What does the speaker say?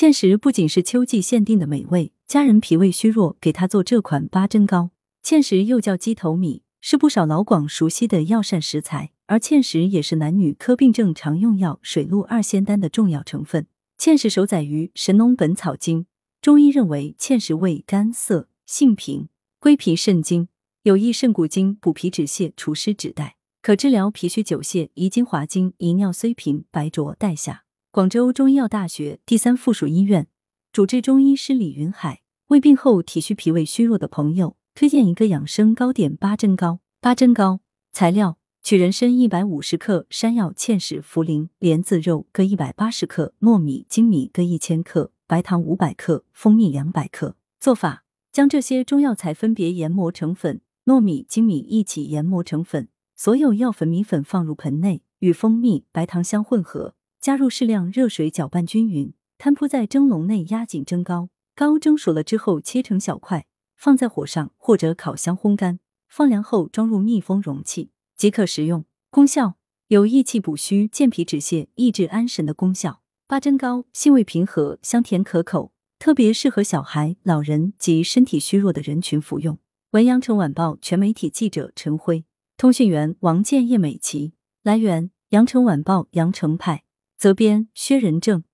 芡实不仅是秋季限定的美味，家人脾胃虚弱，给他做这款八珍糕。芡实又叫鸡头米，是不少老广熟悉的药膳食材，而芡实也是男女科病症常用药水陆二仙丹的重要成分。芡实首载于《神农本草经》，中医认为芡实味甘涩，性平，归脾肾经，有益肾骨精，补脾止泻，除湿止带，可治疗脾虚久泻、遗精滑精、遗尿虽频、白浊带下。广州中医药大学第三附属医院主治中医师李云海为病后体虚脾胃虚弱的朋友推荐一个养生糕点八珍糕。八珍糕材料：取人参一百五十克，山药、芡实、茯苓、莲子肉各一百八十克，糯米、精米各一千克，白糖五百克，蜂蜜两百克。做法：将这些中药材分别研磨成粉，糯米、精米一起研磨成粉，所有药粉、米粉放入盆内，与蜂蜜、白糖相混合。加入适量热水搅拌均匀，摊铺在蒸笼内，压紧蒸糕。糕蒸熟了之后，切成小块，放在火上或者烤箱烘干，放凉后装入密封容器即可食用。功效有益气补虚、健脾止泻、益智安神的功效。八珍糕性味平和，香甜可口，特别适合小孩、老人及身体虚弱的人群服用。文阳城晚报全媒体记者陈辉，通讯员王建叶美琪。来源：阳城晚报阳城派。责编：薛仁正。